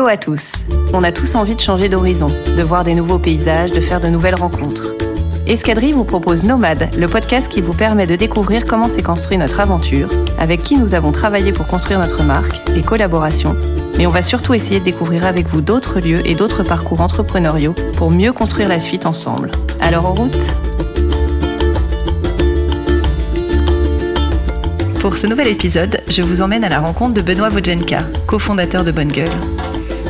Hello à tous. On a tous envie de changer d'horizon, de voir des nouveaux paysages, de faire de nouvelles rencontres. Escadrille vous propose Nomade, le podcast qui vous permet de découvrir comment s'est construit notre aventure, avec qui nous avons travaillé pour construire notre marque, les collaborations. Mais on va surtout essayer de découvrir avec vous d'autres lieux et d'autres parcours entrepreneuriaux pour mieux construire la suite ensemble. Alors en route Pour ce nouvel épisode, je vous emmène à la rencontre de Benoît Vojenka, cofondateur de Bonne Gueule.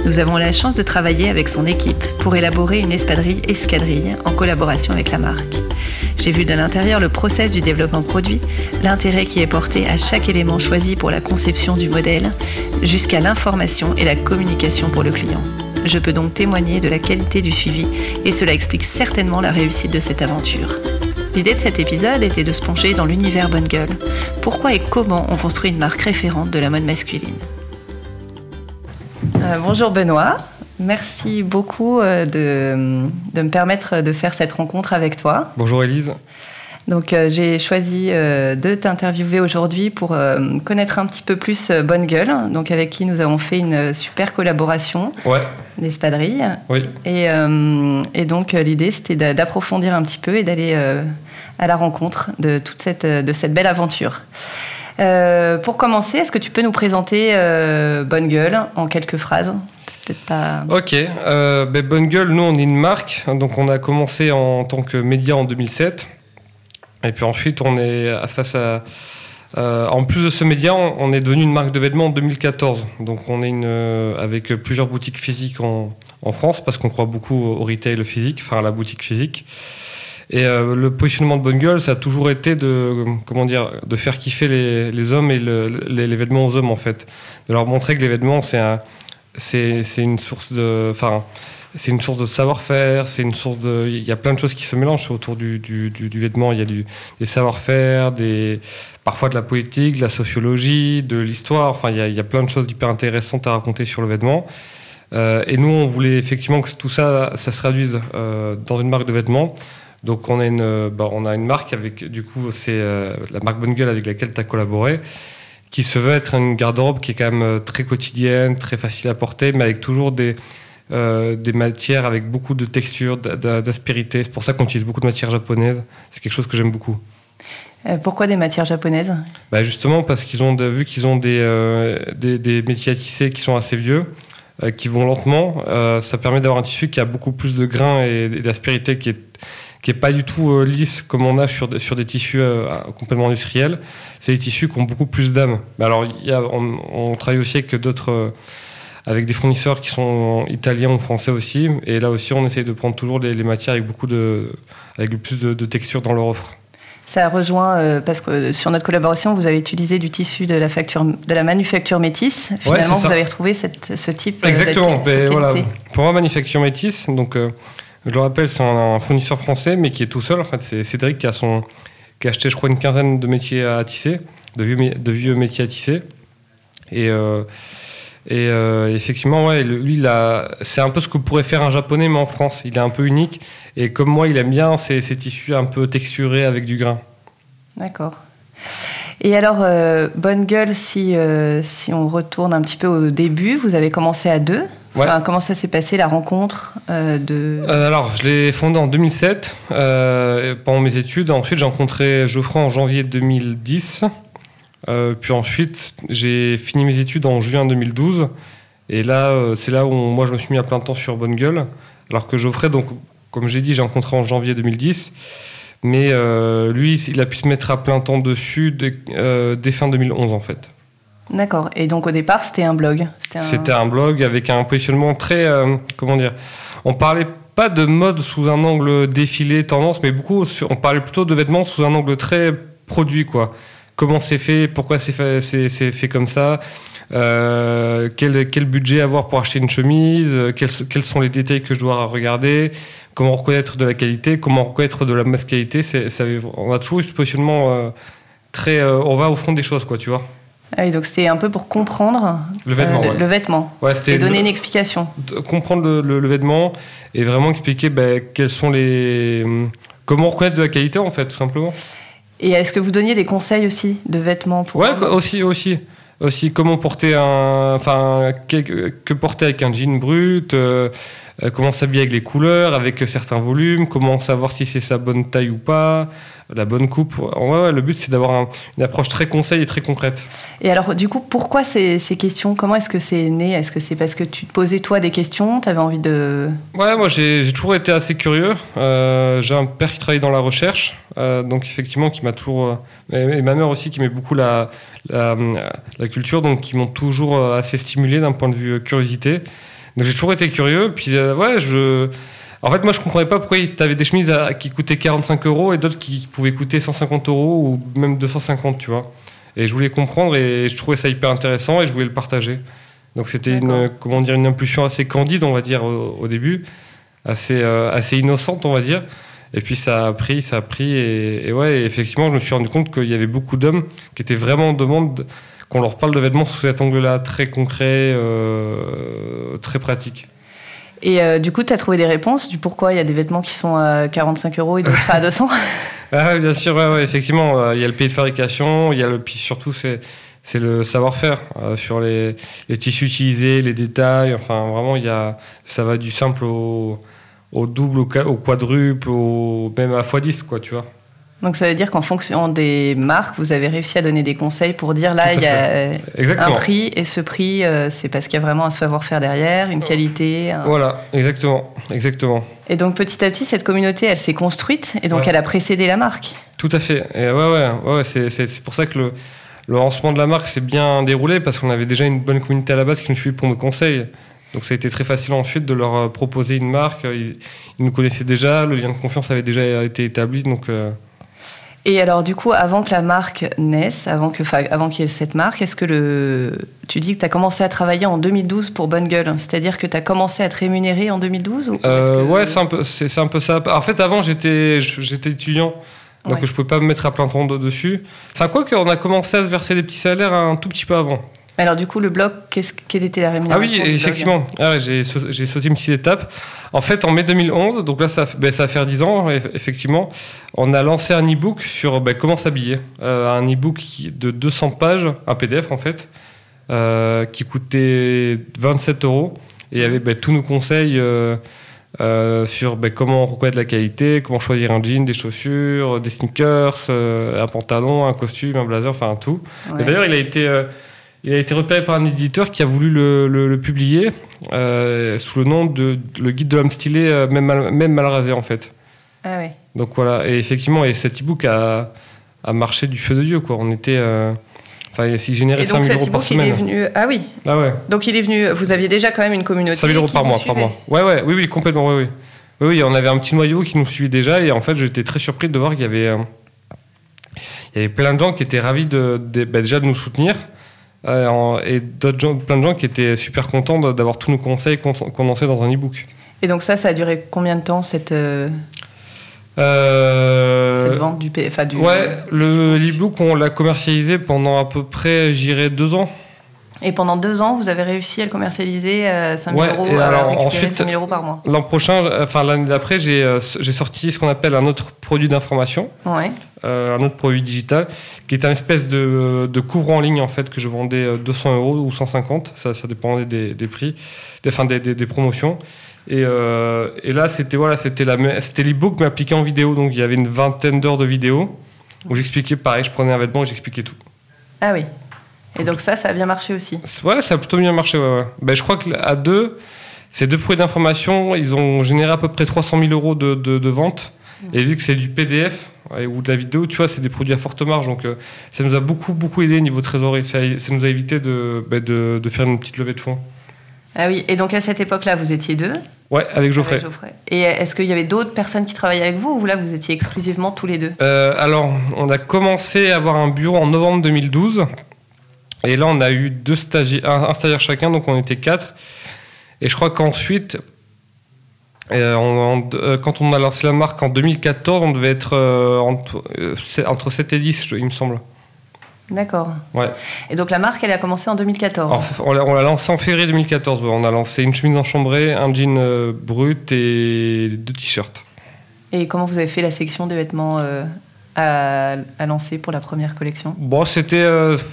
Nous avons la chance de travailler avec son équipe pour élaborer une espadrille escadrille en collaboration avec la marque. J'ai vu de l'intérieur le process du développement produit, l'intérêt qui est porté à chaque élément choisi pour la conception du modèle, jusqu'à l'information et la communication pour le client. Je peux donc témoigner de la qualité du suivi et cela explique certainement la réussite de cette aventure. L'idée de cet épisode était de se plonger dans l'univers Bonne Gueule. Pourquoi et comment on construit une marque référente de la mode masculine? Euh, bonjour Benoît, merci beaucoup euh, de, de, me permettre de faire cette rencontre avec toi. Bonjour Elise. Donc euh, j'ai choisi de t'interviewer aujourd'hui pour connaître un petit peu plus Bonne Gueule, donc avec qui nous avons fait une super collaboration ouais. Oui. Et, et donc l'idée c'était d'approfondir un petit peu et d'aller à la rencontre de toute cette, de cette belle aventure. Euh, pour commencer, est-ce que tu peux nous présenter euh, Bonne Gueule en quelques phrases? Ok, euh, ben, Bonne Gueule, nous on est une marque, donc on a commencé en tant que média en 2007, et puis ensuite on est face à... en plus de ce média, on, est devenu une marque de vêtements en 2014, donc on est une, avec plusieurs boutiques physiques en, en France, parce qu'on croit beaucoup au retail physique, enfin à la boutique physique. Et euh, le positionnement de Bonne Gueule, ça a toujours été de, comment dire, de faire kiffer les, hommes et le, les, vêtements aux hommes, en fait. De leur montrer que les vêtements, c'est un, c'est, c'est une source de. Savoir-faire, c'est une source de. Il y a plein de choses qui se mélangent autour du, vêtement. Il y a des savoir-faire, parfois de la politique, de la sociologie, de l'histoire. Enfin, il y, a, plein de choses hyper intéressantes à raconter sur le vêtement. Euh, et nous, on voulait effectivement que tout ça, ça se traduise euh, dans une marque de vêtements. Donc on a une, bah, on a une marque avec, du coup, c'est euh, la marque Bonne Gueule avec laquelle tu as collaboré, qui se veut être une garde-robe qui est quand même euh, très quotidienne, très facile à porter, mais avec toujours des, euh, des matières avec beaucoup de texture, d'aspérité. C'est pour ça qu'on utilise beaucoup de matières japonaises. C'est quelque chose que j'aime beaucoup. pourquoi des matières japonaises? Bah Justement parce qu'ils ont vu qu'ils ont des, des, des, métiers à tisser qui sont assez vieux, qui vont lentement. ça permet d'avoir un tissu qui a beaucoup plus de grains et, et d'aspérité qui est qui est pas du tout euh, lisse comme on a sur, sur des tissus euh, complètement industriels. C'est des tissus qui ont beaucoup plus d'âme. Alors, y a, on, travaille aussi avec d'autres, euh, avec des fournisseurs qui sont italiens ou français aussi. Et là aussi, on essaye de prendre toujours les, matières avec beaucoup de, avec plus de, texture dans leur offre. Ça rejoint parce que sur notre collaboration, vous avez utilisé du tissu de la facture, de la manufacture métisse. Finalement, vous avez retrouvé cette, ce type. Exactement. voilà. Pour moi, manufacture métisse, donc. Je le rappelle, c'est un, fournisseur français, mais qui est tout seul. En fait, c'est Cédric qui a, son, qui a acheté, je crois, une quinzaine de métiers à tisser, de vieux, de vieux métiers à tisser. Et, euh, euh, effectivement, ouais, lui, c'est un peu ce que pourrait faire un japonais, mais en France. Il est un peu unique. Et comme moi, il aime bien ces, ces tissus un peu texturés avec du grain. D'accord. Et alors, euh, Bonne Gueule, si, si on retourne un petit peu au début, vous avez commencé à deux? Comment ça s'est passé la rencontre euh, de euh, Alors, je l'ai fondé en 2007 euh, pendant mes études. Ensuite, j'ai rencontré Geoffroy en janvier 2010. puis ensuite, j'ai fini mes études en juin 2012. Et là, c'est là où moi, je me suis mis à plein temps sur Bonne Gueule. Alors que Geoffrey, donc, comme j'ai dit, j'ai rencontré en janvier 2010. Mais lui, il a pu se mettre à plein temps dessus dès, dès fin 2011, en fait. D'accord. Et donc au départ, c'était un blog. C'était un... blog avec un positionnement très, euh, comment dire, on parlait pas de mode sous un angle défilé, tendance, mais beaucoup, on parlait plutôt de vêtements sous un angle très produit, quoi. Comment c'est fait, pourquoi c'est fait, comme ça, euh, quel, budget avoir pour acheter une chemise, quels, sont les détails que je dois regarder, comment reconnaître de la qualité, comment reconnaître de la masse qualité. On a toujours eu ce positionnement euh, très, on va au fond des choses, quoi, tu vois. Ah donc c'était un peu pour comprendre le vêtement, euh, le, vêtement et donner une explication. Comprendre le, vêtement et vraiment expliquer ben, quels sont les comment reconnaître de la qualité en fait tout simplement. Et est-ce que vous donniez des conseils aussi de vêtements pour Ouais, aussi aussi. aussi comment porter un, enfin, que, porter avec un jean brut, euh, euh, comment s'habiller avec les couleurs, avec certains volumes, comment savoir si c'est sa bonne taille ou pas, la bonne coupe. Ouais, le but c'est d'avoir une approche très conseil et très concrète. Et alors du coup, pourquoi ces, ces questions? Comment est-ce que c'est né? Est-ce que c'est parce que tu te posais toi des questions? Tu avais envie de... Ouais, moi j'ai toujours été assez curieux. Euh, j'ai un père qui travaille dans la recherche, donc effectivement qui m'a toujours... et ma mère aussi qui met beaucoup la, la, la culture, donc qui m'ont toujours assez stimulé d'un point de vue curiosité. Donc j'ai toujours été curieux. Puis euh, ouais, je. En fait, moi, je comprenais pas pourquoi tu avais des chemises qui coûtaient 45 euros et d'autres qui pouvaient coûter 150 euros ou même 250, tu vois. Et je voulais comprendre et je trouvais ça hyper intéressant et je voulais le partager. Donc c'était une, comment dire, une impulsion assez candide, on va dire, au, début, assez, euh, assez innocente, on va dire. Et puis ça a pris, ça a pris. Et, ouais, effectivement, je me suis rendu compte qu'il y avait beaucoup d'hommes qui étaient vraiment en demande qu'on leur parle de vêtements sous cet angle-là, très concret, euh, très pratique. Et euh, du coup, tu as trouvé des réponses du pourquoi il y a des vêtements qui sont à 45 euros et d'autres à 200 ah, Bien sûr, ouais, effectivement. Euh, il y a le pays de fabrication, il y a le, puis surtout, c'est, c'est le savoir-faire sur les, les, tissus utilisés, les détails. Enfin, vraiment, il y a, ça va du simple au, au double, au, quadruple, au, même à x10, quoi, tu vois. Donc ça veut dire qu'en fonction des marques, vous avez réussi à donner des conseils pour dire là, il y a un prix et ce prix, euh, c'est parce qu'il y a vraiment un savoir-faire derrière, une qualité. Voilà, exactement, exactement. Et donc petit à petit, cette communauté, elle s'est construite et donc elle a précédé la marque. Tout à fait. Et ouais, ouais, ouais c'est pour ça que le, le lancement de la marque s'est bien déroulé parce qu'on avait déjà une bonne communauté à la base qui nous suivait pour nos conseils. Donc ça a été très facile ensuite de leur euh, proposer une marque. Ils, nous connaissaient déjà, le lien de confiance avait déjà été établi, donc. Euh, et alors, du coup, avant que la marque naisse, avant qu'il avant y ait cette marque, est-ce que le. Tu dis que tu as commencé à travailler en 2012 pour Bonne Gueule, c'est-à-dire que tu as commencé à te rémunérer en 2012 ou? Euh, Ouais, c'est un, peu, c'est, un peu ça. En fait, avant, j'étais, j'étais étudiant, donc je ne pouvais pas me mettre à plein temps dessus. Enfin, quoi qu'on a commencé à se verser des petits salaires un tout petit peu avant. Alors du coup, le blog, quelle était la rémunération Ah oui, effectivement. Ah j'ai sauté une petite étape. En fait, en mai 2011, donc là, ça, ben, ça va faire 10 ans, effectivement, on a lancé un e-book sur ben, comment s'habiller. Euh, un e-book de 200 pages, un PDF en fait, euh, qui coûtait 27 euros. Et il y avait ben, tous nos conseils euh, sur comment reconnaître la qualité, comment choisir un jean, des chaussures, des sneakers, un pantalon, un costume, un blazer, enfin tout. Et d'ailleurs, il a été il a été repéré par un éditeur qui a voulu le, publier euh, sous le nom de Le guide de l'homme stylé, euh, même, mal, même mal rasé en fait. Ah oui. Donc voilà, et effectivement, et cet e-book a, a marché du feu de Dieu. Quoi. On était. Euh, enfin, il généré 5 000 euros par semaine. Il est venu... Ah oui. Ah ouais. Donc il est venu. Vous aviez déjà quand même une communauté. 5 000 euros par mois, par mois. Ouais, ouais, oui, oui, complètement, oui, oui. Oui, oui, on avait un petit noyau qui nous suivait déjà, et en fait, j'étais très surpris de voir qu'il y avait, il y avait plein de gens qui étaient ravis de, bah, déjà de nous soutenir, euh, et d'autres plein de gens qui étaient super contents d'avoir tous nos conseils condensés dans un e-book. Et donc ça, ça a duré combien de temps cette, euh, euh... cette vente du, enfin, du Ouais, le e-book, on l'a commercialisé pendant à peu près, j'irais, deux ans. Et pendant deux ans, vous avez réussi à le commercialiser à 5 000 euros, alors, ensuite, 5 000 euros par mois. L'an prochain, enfin l'année d'après, j'ai sorti ce qu'on appelle un autre produit d'information. Ouais. Euh, un autre produit digital, qui est un espèce de, de couvre en ligne en fait que je vendais 200 euh, euros ou 150, ça, ça dépendait des, des prix, des, enfin, des, des, promotions. Et, euh, et, là, c'était voilà, c'était l'e-book mais appliqué en vidéo, donc il y avait une vingtaine d'heures de vidéo où j'expliquais pareil, je prenais un vêtement et j'expliquais tout. Ah oui. Et donc ça, ça a bien marché aussi. Ouais, ça a plutôt bien marché. Ouais, ouais. Ben, je crois qu'à deux, ces deux produits d'information, ils ont généré à peu près 300 000 euros de, de, de vente. Et vu que c'est du PDF, ou de la vidéo, tu vois, c'est des produits à forte marge. Donc, euh, ça nous a beaucoup, beaucoup aidé niveau trésorerie. Ça, ça nous a évité bah, de, de, faire une petite levée de fonds. Ah oui, et donc à cette époque-là, vous étiez deux? Ouais, avec Geoffrey. Et est-ce qu'il y avait d'autres personnes qui travaillaient avec vous ou là, vous étiez exclusivement tous les deux? Euh, Alors, on a commencé à avoir un bureau en novembre 2012. Et là, on a eu deux stagiaires, un stagiaire chacun, donc on était quatre. Et je crois qu'ensuite, euh, euh, quand on a lancé la marque en 2014, on devait être euh, entre, 7 et 10, il me semble. D'accord. Ouais. Et donc la marque, elle a commencé en 2014 On l'a lancé en février 2014. On a lancé une chemise enchambrée, un jean brut et deux t-shirts. Et comment vous avez fait la section des vêtements à, lancer pour la première collection Bon, c'était,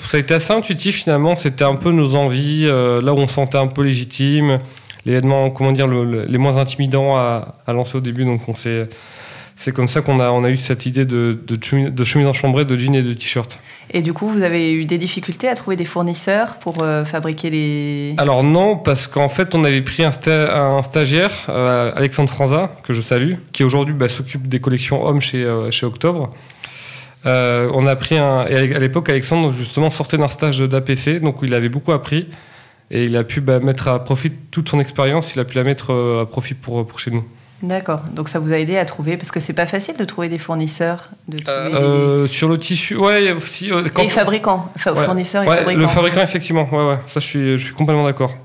ça a été assez intuitif finalement. C'était un peu nos envies, là où on sentait un peu légitime, les événements, comment dire, les moins intimidants à, à, lancer au début. Donc on s'est c'est comme ça qu'on a, on a eu cette idée de, de, chemise, de chemise de jeans et de t-shirts. Et du coup, vous avez eu des difficultés à trouver des fournisseurs pour euh, fabriquer les... Alors non, parce qu'en fait, on avait pris un, un stagiaire, euh, Alexandre Franza, que je salue, qui aujourd'hui bah, s'occupe des collections hommes chez, euh, chez Octobre. On a pris un... Et à l'époque, Alexandre, justement, sortait d'un stage d'APC, donc il avait beaucoup appris. Et il a pu bah, mettre à profit toute son expérience, il a pu la mettre à profit pour, pour chez nous. D'accord. Donc ça vous a aidé à trouver parce que c'est pas facile de trouver des fournisseurs. De euh, Sur le tissu, ouais. Euh, quand... Et fabricants, fournisseurs et fabricants. Le fabricant, effectivement, ouais, ouais. Ça, je suis, je suis complètement d'accord.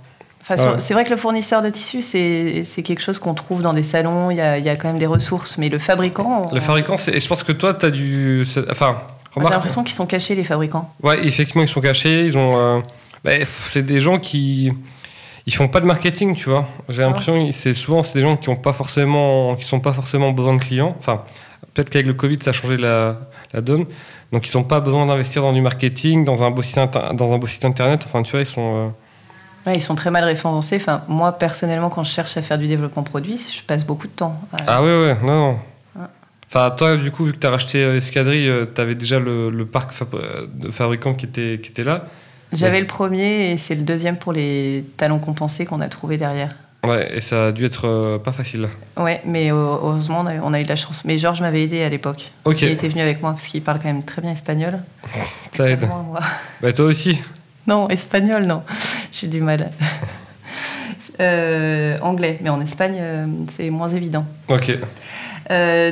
Enfin, C'est vrai que le fournisseur de tissu, c'est quelque chose qu'on trouve dans des salons. Il y, a, il y, a, quand même des ressources, mais le fabricant. Le fabricant, et je pense que toi, tu as du. Enfin. J'ai l'impression qu'ils sont cachés, les fabricants. Ouais, effectivement, ils sont cachés. Ils ont. Euh, bah, c'est des gens qui ils font pas de marketing, tu vois. J'ai l'impression que c'est souvent c'est des gens qui ont pas forcément qui sont pas forcément besoin de clients. Enfin, peut-être qu'avec le Covid ça a changé la, la donne. Donc ils n'ont pas besoin d'investir dans du marketing, dans un beau site dans un beau site internet. Enfin, tu vois, ils sont euh, ils sont très mal référencés. Enfin, moi personnellement, quand je cherche à faire du développement produit, je passe beaucoup de temps. Ah oui, oui, non, non. Enfin, toi, du coup, vu que tu as racheté euh, Escadrille, euh, tu avais déjà le, le parc de fabricants qui était, qui était là. J'avais le premier et c'est le deuxième pour les talons compensés qu'on a trouvé derrière. Ouais, et ça a dû être euh, pas facile. Ouais, mais heureusement, on a, eu de la chance. Mais Georges m'avait aidé à l'époque. Ok. Il était venu avec moi parce qu'il parle quand même très bien espagnol. Ça aide. Bah, toi aussi Non, espagnol, non. J'ai du mal. Euh, anglais, mais en Espagne, euh, c'est moins évident. Ok.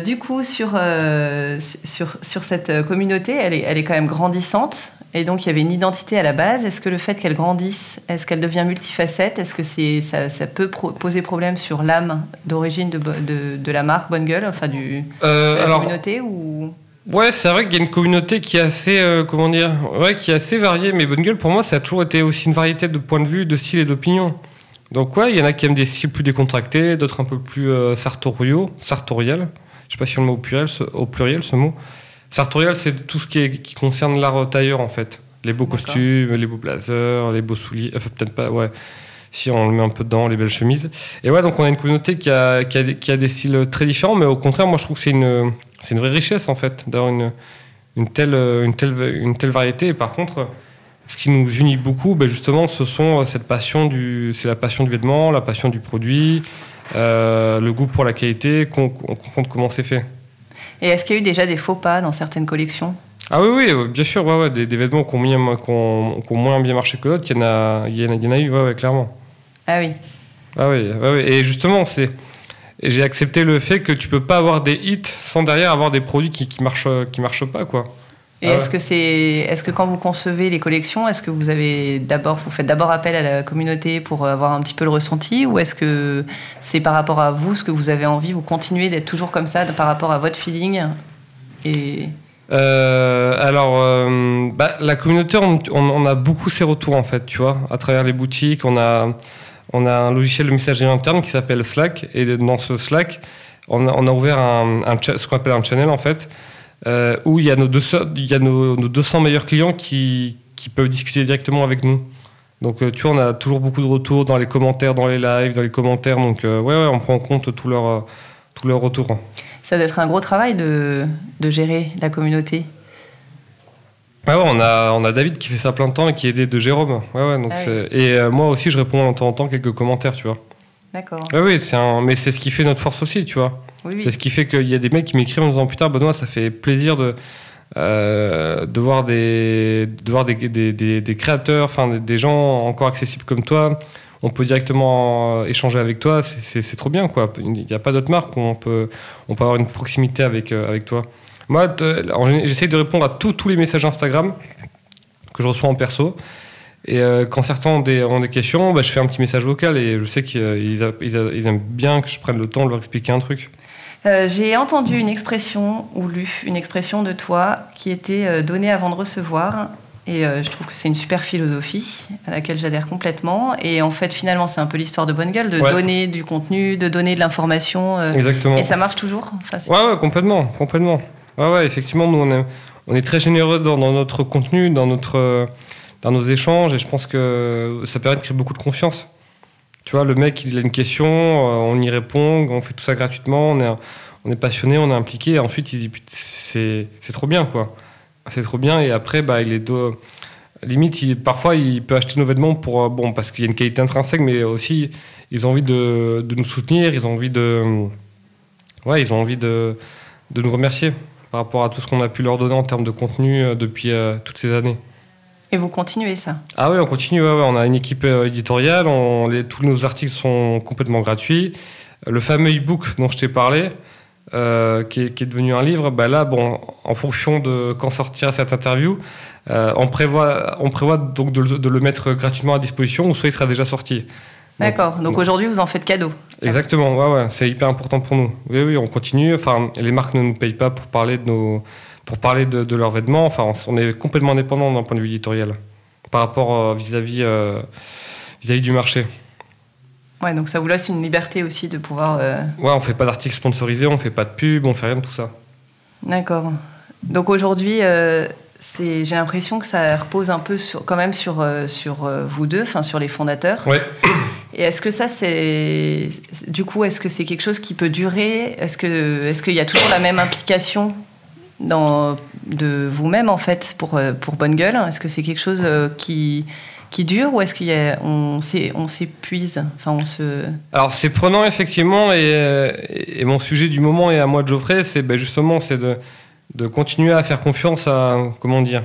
du coup, sur, sur, sur cette communauté, elle est, elle est quand même grandissante. Et donc, il y avait une identité à la base. Est-ce que le fait qu'elle grandisse, est-ce qu'elle devient multifacette Est-ce que c'est, ça, ça, peut poser problème sur l'âme d'origine de, de, de, la marque Bonne Gueule, enfin du, euh, de la communauté ou... Ouais, c'est vrai qu'il y a une communauté qui est assez, euh, comment dire, ouais, qui est assez variée. Mais Bonne Gueule, pour moi, ça a toujours été aussi une variété de points de vue, de style et d'opinion. Donc ouais, il y en a qui aiment des styles plus décontractés, d'autres un peu plus euh, sartoriaux, sartorial. Je sais pas si on le met au pluriel, au pluriel ce mot. Sartorial, c'est tout ce qui, concerne l'art tailleur, en fait. Les beaux costumes, les beaux blazers, les beaux souliers. Enfin, peut-être pas, ouais. Si on le met un peu dedans, les belles chemises. Et ouais, donc on a une communauté qui a, qui a, qui a des styles très différents, mais au contraire, moi je trouve que c'est une, c'est une vraie richesse, en fait, d'avoir une, une, telle, une, telle, une telle variété. Et par contre, ce qui nous unit beaucoup, ben justement, ce sont cette passion du, c'est la passion du vêtement, la passion du produit, euh, le goût pour la qualité, qu'on compte comment c'est fait. Et est-ce qu'il y a eu déjà des faux pas dans certaines collections? Ah oui, oui, euh, bien sûr, ouais, ouais, des, vêtements qui ont, moins bien marché que d'autres, il y en a, il y en a, eu, ouais, clairement. Ah oui. Ah oui, oui. et justement, c'est, j'ai accepté le fait que tu peux pas avoir des hits sans derrière avoir des produits qui, qui marchent, qui marchent pas, quoi. Et ah est-ce que c'est, est-ce que quand vous concevez les collections, est-ce que vous avez d'abord, vous faites d'abord appel à la communauté pour avoir un petit peu le ressenti, ou est-ce que c'est par rapport à vous ce que vous avez envie, vous continuez d'être toujours comme ça par rapport à votre feeling et euh, alors, euh, bah, la communauté, on, a beaucoup ces retours en fait, tu vois, à travers les boutiques. On a, on a un logiciel de messagerie interne qui s'appelle Slack, et dans ce Slack, on a, ouvert un, ce qu'on appelle un channel en fait, euh, où il y a nos 200, il y a nos, 200 meilleurs clients qui, qui, peuvent discuter directement avec nous. Donc, euh, tu vois, on a toujours beaucoup de retours dans les commentaires, dans les lives, dans les commentaires. Donc, euh, ouais, ouais, on prend en compte tous leurs tous leurs retours. Ça doit être un gros travail de, de gérer la communauté. Ouais, on a, on a David qui fait ça plein de temps et qui est aidé de Jérôme. Ouais, ouais, donc ah Et moi aussi, je réponds de temps en temps quelques commentaires, tu vois. D'accord. Ouais, oui, c'est un... mais c'est ce qui fait notre force aussi, tu vois. C'est ce qui fait qu'il y a des mecs qui m'écrivent en disant Putain, Benoît, ça fait plaisir de, euh, de voir, des, de voir des, des, des, créateurs, enfin des gens encore accessibles comme toi. On peut directement échanger avec toi, c'est trop bien, quoi. Il n'y a pas d'autre marque où on peut, on peut avoir une proximité avec, euh, avec toi. Moi, j'essaie de répondre à tous les messages Instagram que je reçois en perso. Et euh, quand certains ont des, ont des questions, bah, je fais un petit message vocal et je sais qu'ils ils aiment bien que je prenne le temps de leur expliquer un truc. Euh, j'ai entendu une expression ou lu une expression de toi qui était euh, donnée avant de recevoir. Et euh, je trouve que c'est une super philosophie à laquelle j'adhère complètement. Et en fait, finalement, c'est un peu l'histoire de Bonne Gueule, de donner du contenu, de donner de l'information. Exactement. Et ça marche toujours enfin, ouais, ouais, complètement, complètement. Ouais, ouais, effectivement, nous, on est, très généreux dans, notre contenu, dans, notre, dans nos échanges, et je pense que ça permet de créer beaucoup de confiance. Tu vois, le mec, il a une question, euh, on y répond, on fait tout ça gratuitement, on est, on est passionné, on est impliqué, et ensuite, il dit, c'est trop bien, quoi. C'est trop bien, et après, bah, il est... Limite, parfois, il peut acheter nos vêtements pour, euh, bon, parce qu'il y a une qualité intrinsèque, mais aussi, ils ont envie de, de nous soutenir, ils ont envie de... Ouais, ils ont envie de, de nous remercier par rapport à tout ce qu'on a pu leur donner en termes de contenu euh, depuis euh, toutes ces années. Et vous continuez ça? Ah oui, on continue. on a une équipe euh, éditoriale. tous nos articles sont complètement gratuits. Le fameux e-book dont je t'ai parlé, qui, est, devenu un livre, bah là, bon, en fonction de quand sortira cette interview, on, prévoit, on prévoit donc de, de, le mettre gratuitement à disposition, ou soit il sera déjà sorti. D'accord. Donc, aujourd'hui, vous en faites cadeau. Exactement. Ouais, ouais. C'est hyper important pour nous. Oui, oui, on continue. Enfin, les marques ne nous payent pas pour parler de nos, pour parler de, leurs vêtements. Enfin, on est complètement indépendant d'un point de vue éditorial par rapport euh, vis-à-vis euh, vis-à-vis du marché. Ouais, donc ça vous laisse une liberté aussi de pouvoir. Euh... Ouais, on fait pas d'articles sponsorisés, on fait pas de pub, on fait rien de tout ça. D'accord. Donc aujourd'hui, euh, j'ai l'impression que ça repose un peu sur, quand même sur, euh, sur vous deux, enfin sur les fondateurs. Ouais. Et est-ce que ça, c'est. Du coup, est-ce que c'est quelque chose qui peut durer? Est-ce qu'il est y a toujours la même implication dans, de vous-même, en fait, pour, euh, pour Bonne Gueule? Est-ce que c'est quelque chose qui, qui dure ou est-ce qu'on on s'épuise? Enfin, on se... Alors, c'est prenant, effectivement, et, et, mon sujet du moment et à moi de Geoffrey, c'est ben, justement de de continuer à faire confiance à, comment dire,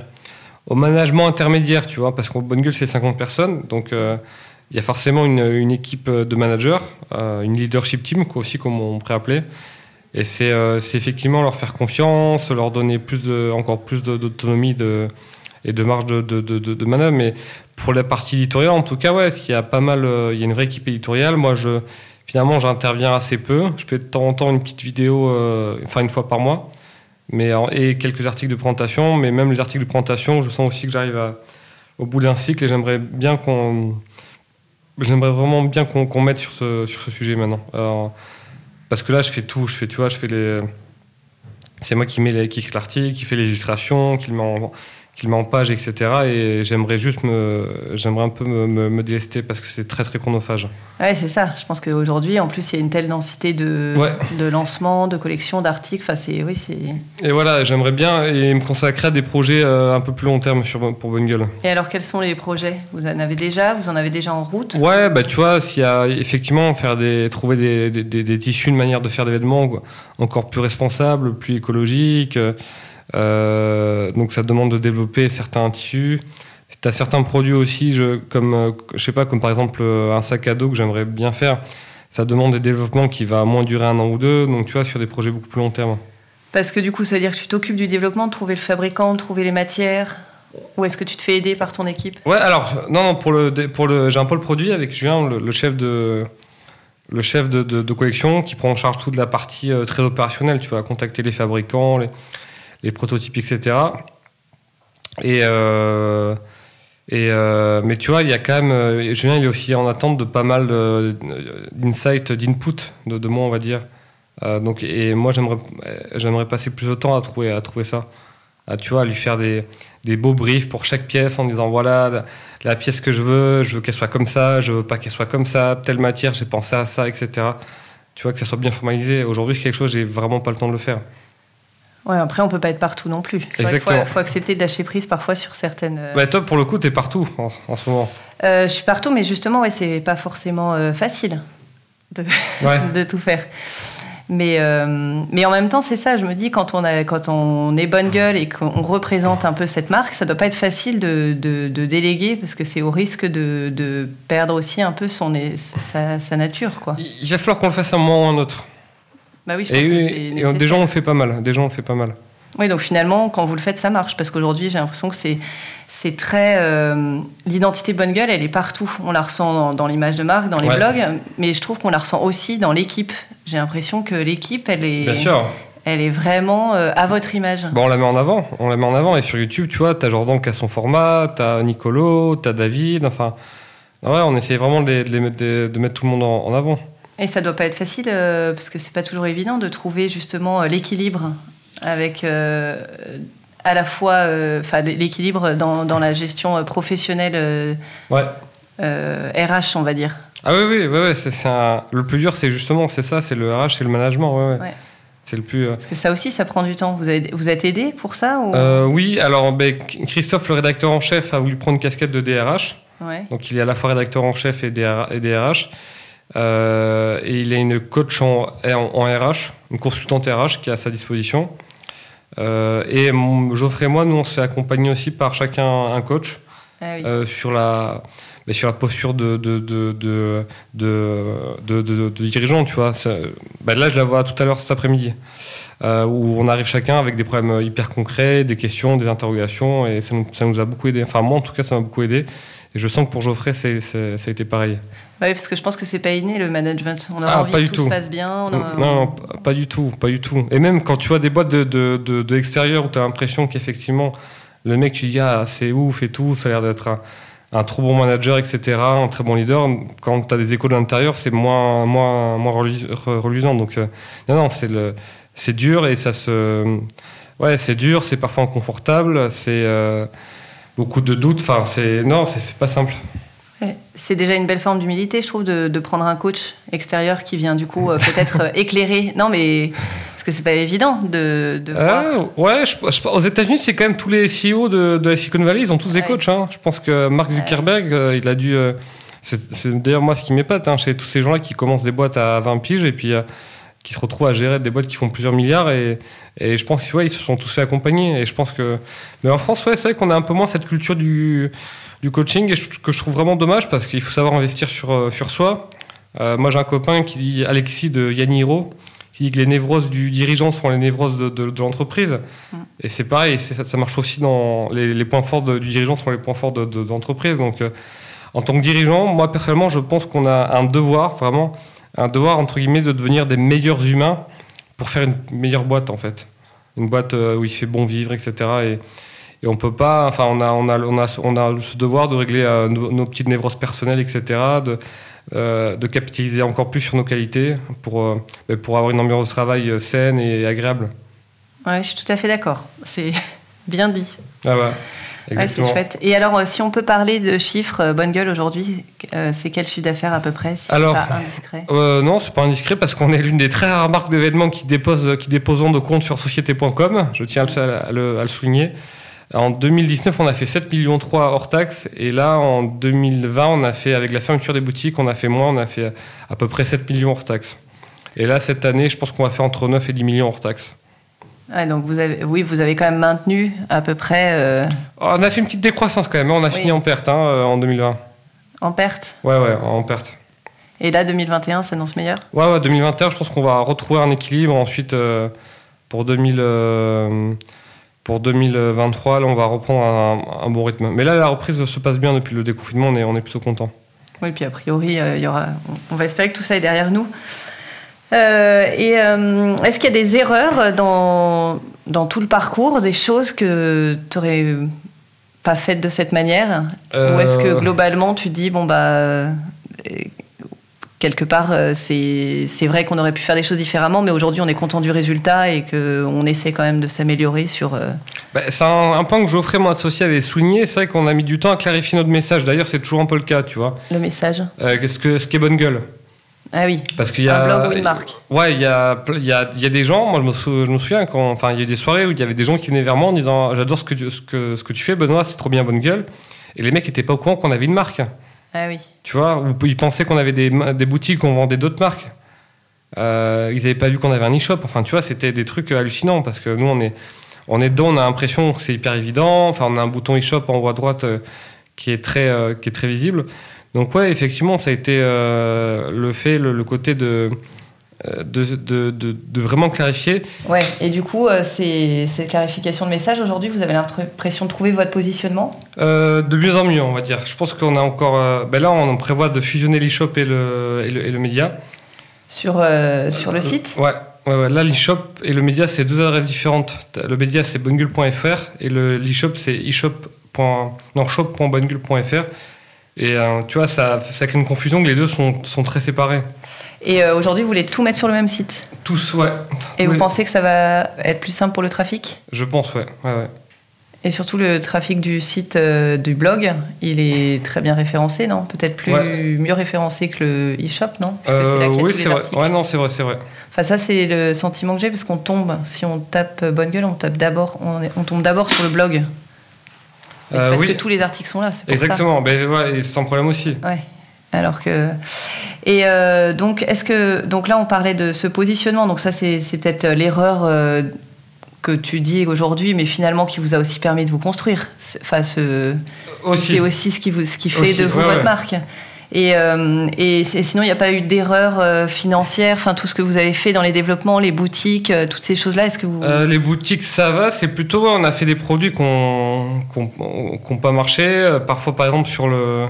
au management intermédiaire, tu vois, parce qu'en Bonne Gueule, c'est 50 personnes, donc euh, il y a forcément une, équipe de managers, euh, une leadership team, quoi, aussi, comme on pourrait appeler. Et euh, c'est effectivement leur faire confiance, leur donner encore plus d'autonomie et de marge de, manœuvre. Mais pour la partie éditoriale, en tout cas, ouais, il y a pas mal, il y a une vraie équipe éditoriale. Moi, finalement, j'interviens assez peu. Je fais de temps en temps une petite vidéo, enfin une fois par mois mais, et quelques articles de présentation, mais même les articles de présentation, je sens aussi que j'arrive au bout d'un cycle et j'aimerais bien qu'on. J'aimerais vraiment bien qu'on mette sur ce, sujet maintenant. parce que là, je fais tout. Je fais, tu vois, je fais les. C'est moi qui, mets qui écrit l'article, qui fait l'illustration, qui le met en, qu'il met en page, etc. Et j'aimerais juste me, j'aimerais un peu me, me, délester parce que c'est très très chronophage. Ouais, c'est ça. Je pense qu'aujourd'hui, en plus, il y a une telle densité de, de lancements, de collections, d'articles. Enfin, c'est, oui, c'est. Et voilà, j'aimerais bien et me consacrer à des projets euh, un peu plus long terme sur, pour Bonne Gueule. Et alors, quels sont les projets? Vous en avez déjà? Vous en avez déjà en route? Ouais, bah tu vois, s'il y a effectivement faire des, trouver des, des, des, des tissus, une manière de faire des vêtements encore plus responsables, plus écologiques. Euh, donc ça demande de développer certains tissus. Tu as certains produits aussi, je, comme, euh, je sais pas, comme par exemple euh, un sac à dos que j'aimerais bien faire. Ça demande des développements qui va moins durer un an ou deux, donc tu vois, sur des projets beaucoup plus long terme. Parce que du coup, ça veut dire que tu t'occupes du développement, de trouver le fabricant, de trouver les matières ou est-ce que tu te fais aider par ton équipe? Ouais, alors, non, non, pour le, pour le, j'ai un pôle produit avec Julien, le, chef de, le chef de, de, collection, qui prend en charge toute la partie très opérationnelle. Tu vas contacter les fabricants, les, les prototypes, etc. Et, euh, et euh, mais tu vois, il y a quand même. Euh, Julien, il est aussi en attente de pas mal d'insights, d'input de, de, moi, on va dire. donc, et moi, j'aimerais, passer plus de temps à trouver, à trouver ça. tu vois, à lui faire des, des, beaux briefs pour chaque pièce en disant voilà, la, pièce que je veux, je veux qu'elle soit comme ça, je veux pas qu'elle soit comme ça, telle matière, j'ai pensé à ça, etc. Tu vois, que ça soit bien formalisé. Aujourd'hui, c'est quelque chose, j'ai vraiment pas le temps de le faire. Ouais, après, on peut pas être partout non plus. Il faut, faut, accepter de lâcher prise parfois sur certaines. Euh, bah, toi, pour le coup, tu es partout en, ce moment. Euh, je suis partout, mais justement, ouais, c'est pas forcément euh, facile de, de, tout faire. Mais, mais en même temps, c'est ça, je me dis, quand on, a, quand on est bonne gueule et qu'on représente un peu cette marque, ça doit pas être facile de, de déléguer parce que c'est au risque de, perdre aussi un peu son, sa, sa nature. Quoi. Il va falloir qu'on le fasse un moment ou un autre. Bah oui, je pense et, que des gens ont fait pas mal. Des gens ont fait pas mal. Oui, donc finalement, quand vous le faites, ça marche. Parce qu'aujourd'hui, j'ai l'impression que c'est, c'est très. Euh, l'identité bonne gueule, elle est partout. On la ressent dans, l'image de marque, dans les blogs, mais je trouve qu'on la ressent aussi dans l'équipe. J'ai l'impression que l'équipe, elle est. Bien sûr. Elle est vraiment euh, à votre image. Bon, on la met en avant. On la met en avant. Et sur YouTube, tu vois, t'as Jordan qui a son format, t'as Nicolo, t'as David. Enfin, ouais, on essaie vraiment de, de, mettre tout le monde en avant. Et ça doit pas être facile euh, parce que c'est pas toujours évident de trouver justement euh, l'équilibre avec à la fois enfin l'équilibre dans, dans, la gestion professionnelle ouais. RH, on va dire. Ah oui, oui, oui, c'est, le plus dur, c'est justement c'est ça, c'est le RH, c'est le management. Ouais, C'est le plus. Parce que ça aussi, ça prend du temps. Vous, avez, vous êtes aidé pour ça Oui, alors ben, Christophe, le rédacteur en chef, a voulu prendre une casquette de DRH. Donc il est à la fois rédacteur en chef et DRH. Euh, et il a une coach en, RH, une consultante RH qui est à sa disposition. Euh, et Geoffrey et moi, nous, on se fait accompagner aussi par chacun un coach ah euh, sur, la, bah, sur la posture de, de, de, de, dirigeant. Tu vois. Bah, là, je la vois tout à l'heure cet après-midi, où on arrive chacun avec des problèmes hyper concrets, des questions, des interrogations, et ça nous, ça nous a beaucoup aidé. Enfin, moi, en tout cas, ça m'a beaucoup aidé. Et je sens que pour Geoffrey, ça a été pareil. Oui, parce que je pense que c'est pas inné le management. On a ah, envie que tout, se passe bien. Non, non, pas du tout, pas du tout. Et même quand tu vois des boîtes de, de, de, l'extérieur où tu as l'impression qu'effectivement, le mec, tu dis, ah, c'est ouf et tout, ça a l'air d'être un, un, trop bon manager, etc., un très bon leader. Quand tu as des échos de l'intérieur, c'est moins, moins, moins reluisant. Donc, euh, non, non, c'est dur et ça se. Ouais, c'est dur, c'est parfois inconfortable, c'est. Euh, beaucoup de doutes. Enfin, c'est non, c'est pas simple. C'est déjà une belle forme d'humilité, je trouve, de, prendre un coach extérieur qui vient du coup euh, peut-être euh, éclairer. Non, mais parce que c'est pas évident de, de euh, Ouais, aux États-Unis, c'est quand même tous les CEO de, de, la Silicon Valley, ils ont tous des coachs. Hein. Je pense que Mark Zuckerberg, il a dû. c'est d'ailleurs moi ce qui m'épate hein, chez tous ces gens-là qui commencent des boîtes à 20 piges et puis qui se retrouvent à gérer des boîtes qui font plusieurs milliards et, et je pense qu'ils ouais, ils se sont tous fait accompagner. Et je pense que mais en France ouais c'est vrai qu'on a un peu moins cette culture du, du coaching et que je trouve vraiment dommage parce qu'il faut savoir investir sur, euh, sur soi. Euh, moi j'ai un copain qui dit Alexis de Yaniro qui dit que les névroses du dirigeant sont les névroses de, de, l'entreprise. Mm. et c'est pareil ça, ça, marche aussi dans les, les points forts du dirigeant sont les points forts de, l'entreprise donc euh, en tant que dirigeant moi personnellement je pense qu'on a un devoir vraiment un devoir, entre guillemets, de devenir des meilleurs humains pour faire une meilleure boîte, en fait. Une boîte euh, où il fait bon vivre, etc. Et, et on peut pas, enfin, on a, on a, on a, on a ce devoir de régler euh, nos, petites névroses personnelles, etc. De, euh, de capitaliser encore plus sur nos qualités pour, pour avoir une ambiance de travail saine et agréable. Ouais, je suis tout à fait d'accord. C'est bien dit. Ah ouais c'est chouette. Et alors, euh, si on peut parler de chiffres, euh, Bonne Gueule aujourd'hui, euh, c'est quel chiffre d'affaires à peu près si Alors, pas indiscret? Non, c'est pas indiscret parce qu'on est l'une des très rares marques d'événements qui, déposent, qui déposons de comptes sur société.com. Je tiens à le, à le, souligner. En 2019, on a fait 7 millions 3 hors taxes. Et là, en 2020, on a fait, avec la fermeture des boutiques, on a fait moins, on a fait à peu près 7 millions hors taxes. Et là, cette année, je pense qu'on va faire entre 9 et 10 millions hors taxes donc vous avez, oui, vous avez quand même maintenu à peu près. Euh, on a fait une petite décroissance quand même. Hein. On a fini en perte hein, euh, en 2020. En perte? Ouais, ouais, en perte. Et là, 2021 s'annonce meilleur? Ouais, ouais, 2021, je pense qu'on va retrouver un équilibre. Ensuite, euh, pour, 2000, pour 2023, là, on va reprendre un, bon rythme. Mais là, la reprise se passe bien depuis le déconfinement. On est, on est plutôt content. Oui, puis a priori, il y aura, on va espérer que tout ça est derrière nous. Euh, et euh, est-ce qu'il y a des erreurs dans, dans tout le parcours, des choses que tu n'aurais pas faites de cette manière Ou est-ce que euh. globalement tu dis, bon, bah, quelque part, c'est vrai qu'on aurait pu faire les choses différemment, mais aujourd'hui on est content du résultat et qu'on essaie quand même de s'améliorer sur. Bah, c'est un, point que Geoffrey, mon associé, avait souligné. C'est vrai qu'on a mis du temps à clarifier notre message. D'ailleurs, c'est toujours un peu le cas, tu vois. Le message Qu'est-ce que, ce qui est bonne gueule ah oui. Parce qu'il y a un blog ou une marque. Ouais, il y a, il y, a, il y a des gens. Moi, je me, je me souviens quand, enfin, il y a eu des soirées où il y avait des gens qui venaient vers moi en disant, j'adore ce que, tu, ce que ce que tu fais, Benoît, c'est trop bien, bonne gueule. Et les mecs n'étaient pas au courant qu'on avait une marque. Ah oui. Tu vois, ils pensaient qu'on avait des, des boutiques où on vendait d'autres marques. Euh, ils n'avaient pas vu qu'on avait un e-shop. Enfin, tu vois, c'était des trucs hallucinants parce que nous, on est, on est dedans, on a l'impression que c'est hyper évident. Enfin, on a un bouton e-shop en haut à droite euh, qui est très, euh, qui est très visible. Donc ouais, effectivement, ça a été euh, le fait, le, côté de de, de, de, vraiment clarifier. Ouais, et du coup, euh, ces, ces, clarifications de message, aujourd'hui, vous avez l'impression de trouver votre positionnement? Euh, De mieux en mieux, on va dire. Je pense qu'on a encore... ben là, on prévoit de fusionner l'e-shop et le, et le, média. Sur, sur le site? ouais. Ouais, ouais, là, l'e-shop et le média, c'est deux adresses différentes. Le média, c'est bungul.fr et l'e-shop, c'est e-shop. Non. Et tu vois, ça, ça crée une confusion que les deux sont, sont très séparés. Et aujourd'hui, vous voulez tout mettre sur le même site? Tous, ouais. Et vous pensez que ça va être plus simple pour le trafic? Je pense, ouais. ouais, ouais. Et surtout, le trafic du site du blog, il est très bien référencé, non? Peut-être plus mieux référencé que le e-shop, non? Oui, c'est vrai. Ouais, non, c'est vrai, c'est vrai. Enfin, ça, c'est le sentiment que j'ai parce qu'on tombe, si on tape Bonne Gueule, on, tape d'abord, on, tombe d'abord sur le blog. C'est parce que tous les articles sont là. Exactement, ben, ouais, sans problème aussi. Ouais. Alors que et euh, donc est-ce que donc là on parlait de ce positionnement donc ça c'est peut-être l'erreur euh, que tu dis aujourd'hui mais finalement qui vous a aussi permis de vous construire enfin c'est aussi ce qui vous ce qui fait de vous votre marque et, euh, et, sinon, il n'y a pas eu d'erreur financière, enfin tout ce que vous avez fait dans les développements, les boutiques, toutes ces choses-là. Est-ce que Les boutiques, ça va. C'est plutôt on a fait des produits qui n'ont pas marché. Parfois, par exemple, sur le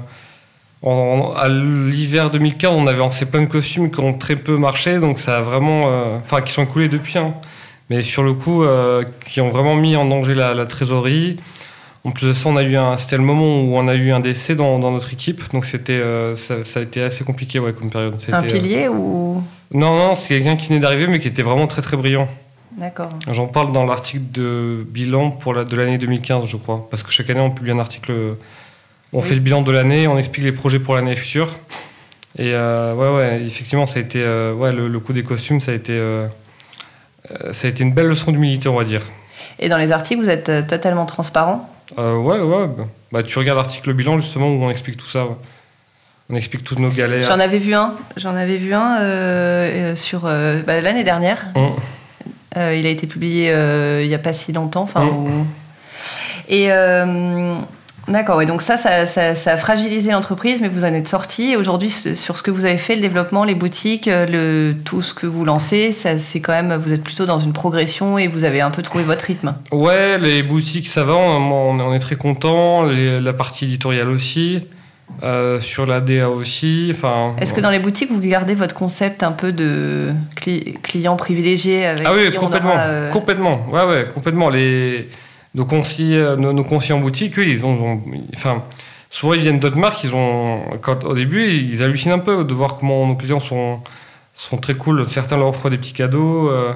à l'hiver 2015, on avait lancé plein de costumes qui ont très peu marché, donc ça a vraiment. Euh, qui sont écoulés depuis, hein. mais sur le coup, euh, qui ont vraiment mis en danger la, trésorerie. En plus de ça, on a eu un, c'était le moment où on a eu un décès dans, notre équipe, donc c'était, euh, ça, a été assez compliqué ouais, comme période. Un pilier ou? Non, non, c'est quelqu'un qui venait d'arriver, mais qui était vraiment très très brillant. D'accord. J'en parle dans l'article de bilan pour la, de l'année 2015, je crois, parce que chaque année on publie un article on fait le bilan de l'année, on explique les projets pour l'année future. Et euh, ouais, ouais, effectivement, ça a été, euh, ouais, le, coup des costumes, ça a été, euh, ça a été une belle leçon d'humilité, on va dire. Et dans les articles, vous êtes totalement transparent? Ouais, ouais. Bah, tu regardes l'article bilan justement où on explique tout ça. On explique toutes nos galères. J'en avais vu un. J'en avais vu un sur bah, l'année dernière. Mmh. il a été publié il n'y a pas si longtemps. Enfin, mmh. Et D'accord, et donc ça ça, a fragilisé l'entreprise, mais vous en êtes sorti. Aujourd'hui, sur ce que vous avez fait, le développement, les boutiques, euh, le, tout ce que vous lancez, c'est quand même, vous êtes plutôt dans une progression et vous avez un peu trouvé votre rythme. Ouais, les boutiques, ça va, on, est très content. La partie éditoriale aussi. Euh, sur la DA aussi. Enfin, Est-ce que dans les boutiques, vous gardez votre concept un peu de client privilégié avec Ah oui, complètement. Euh, complètement. Ouais, ouais, complètement. Les nos conseillers, euh, nos, en boutique, eux, ils ont, enfin, souvent ils viennent d'autres marques. Ils ont, quand, au début, ils hallucinent un peu de voir comment nos clients sont, sont très cool. Certains leur offrent des petits cadeaux. Euh,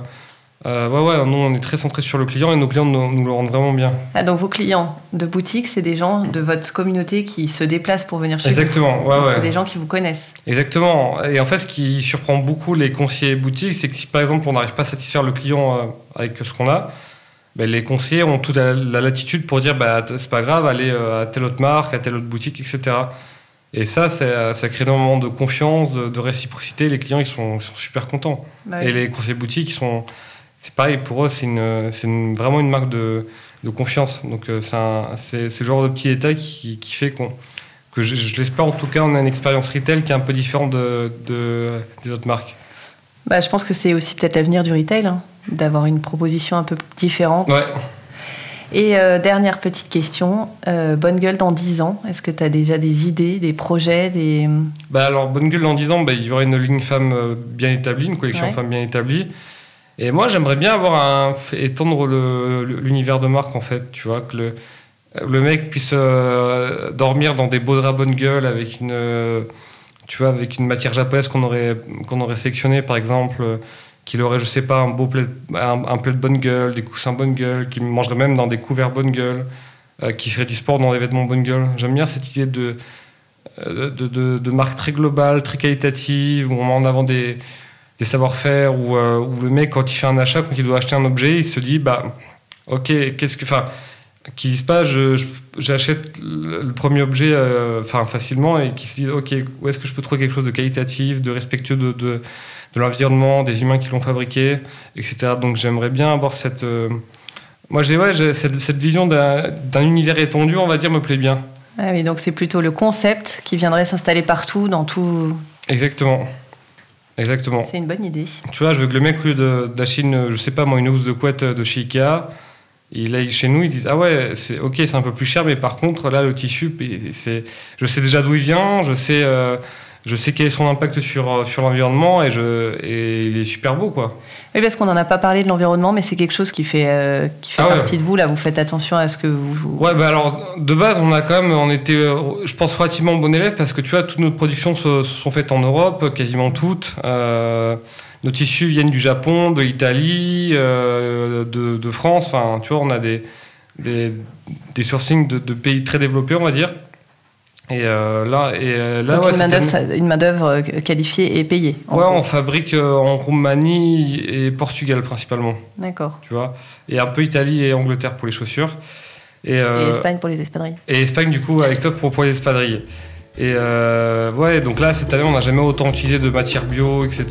euh, ouais, ouais, nous on est très centré sur le client et nos clients nous, le rendent vraiment bien. Ah, donc vos clients de boutique, c'est des gens de votre communauté qui se déplacent pour venir chez Exactement, vous. ouais, ouais. C'est des gens qui vous connaissent. Exactement. Et en fait, ce qui surprend beaucoup les conseillers boutiques, c'est que si par exemple on n'arrive pas à satisfaire le client avec ce qu'on a, ben, les conseillers ont toute la, latitude pour dire bah, c'est pas grave, allez euh, à telle autre marque, à telle autre boutique, etc. Et ça, ça, ça crée énormément de confiance, de, réciprocité. Les clients, ils sont, super contents. Bah Et les conseillers boutiques, ils sont, c'est pareil, pour eux, c'est une, vraiment une marque de, confiance. Donc, euh, c'est ce genre de petit détail qui, fait qu'on que je, l'espère en tout cas, on a une expérience retail qui est un peu différente de, des autres marques. Bah, je pense que c'est aussi peut-être l'avenir du retail. Hein d'avoir une proposition un peu différente. Et euh, dernière petite question, euh, Bonne Gueule dans 10 ans, est-ce que tu as déjà des idées, des projets des... Bah alors, Bonne Gueule dans 10 ans, bah, il y aurait une ligne femme euh, bien établie, une collection femme bien établie. Et moi, j'aimerais bien avoir un, étendre l'univers de marque, en fait, tu vois, que le, le mec puisse dormir dans des beaux draps Bonne Gueule avec une, tu vois, avec une matière japonaise qu'on aurait, qu'on aurait sélectionnée, par exemple qu'il aurait, je sais pas, un beau plaid, un, de bonne gueule, des coussins bonne gueule, qui mangerait même dans des couverts bonne gueule, euh, qui ferait du sport dans des vêtements bonne gueule. J'aime bien cette idée de, euh, de, de, marque très globale, très qualitative, où on met en avant des, des savoir-faire, où, euh, où, le mec, quand il fait un achat, quand il doit acheter un objet, il se dit, bah, ok, qu'est-ce que. Enfin, qui disent pas, j'achète le premier objet enfin facilement, et qui se disent, ok, où est-ce que je peux trouver quelque chose de qualitatif, de respectueux de de l'environnement, des humains qui l'ont fabriqué, etc. Donc j'aimerais bien avoir cette... Euh, moi, j'ai ouais, cette, cette, vision d'un univers étendu, on va dire, me plaît bien. Ah oui, donc c'est plutôt le concept qui viendrait s'installer partout, dans tout... Exactement. Exactement. C'est une bonne idée. Tu vois, je veux que le mec, de, la Chine, je sais pas moi, une housse de couette de chez Ikea, il est chez nous, ils disent Ah ouais, c'est ok, c'est un peu plus cher, mais par contre, là, le tissu, c'est, je sais déjà d'où il vient, je sais, euh, je sais quel est son impact sur, sur l'environnement et, je, et il est super beau, quoi. Oui, parce qu'on n'en a pas parlé de l'environnement, mais c'est quelque chose qui fait, euh, qui fait ah partie de vous. Là, vous faites attention à ce que vous. Ouais, bah alors, de base, on a quand même, on était, je pense, relativement bon élève parce que tu vois, toutes nos productions se, sont faites en Europe, quasiment toutes. Euh, nos tissus viennent du Japon, de l'Italie, euh, de, de, France. Enfin, tu vois, on a des, des, des sourcings de, de pays très développés, on va dire. Et euh, là, et euh, là une main-d'œuvre euh, qualifiée et payée. Ouais, on fabrique en Roumanie et Portugal principalement. D'accord. Tu vois, et un peu Italie et Angleterre pour les chaussures. Et, et Espagne pour les espadrilles. Et Espagne du coup avec toi pour, pour les espadrilles. Et ouais, donc là cette année on n'a jamais autant utilisé de matières bio, etc.,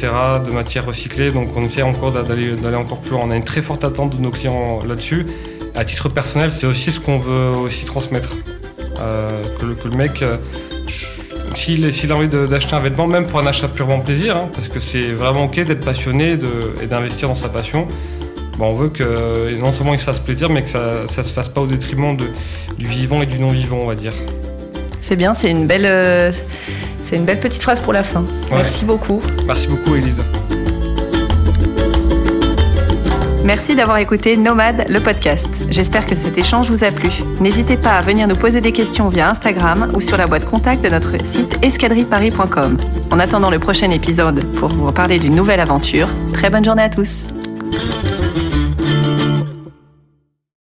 de matières recyclées. Donc on essaie encore d'aller encore plus loin. On a une très forte attente de nos clients là-dessus. À titre personnel, c'est aussi ce qu'on veut aussi transmettre. Euh, que, le, mec, euh, s'il a envie d'acheter un vêtement, même pour un achat purement plaisir, hein, parce que c'est vraiment ok d'être passionné et d'investir dans sa passion, bah, on veut que non seulement il se fasse plaisir, mais que ça ne se fasse pas au détriment de, du vivant et du non-vivant, on va dire. C'est bien, c'est une, belle, euh, c'est une belle petite phrase pour la fin. Merci beaucoup. Merci beaucoup, Elise. Merci d'avoir écouté Nomade, le podcast. J'espère que cet échange vous a plu. N'hésitez pas à venir nous poser des questions via Instagram ou sur la boîte contact de notre site escadrilleparis.com. En attendant le prochain épisode pour vous parler d'une nouvelle aventure, très bonne journée à tous.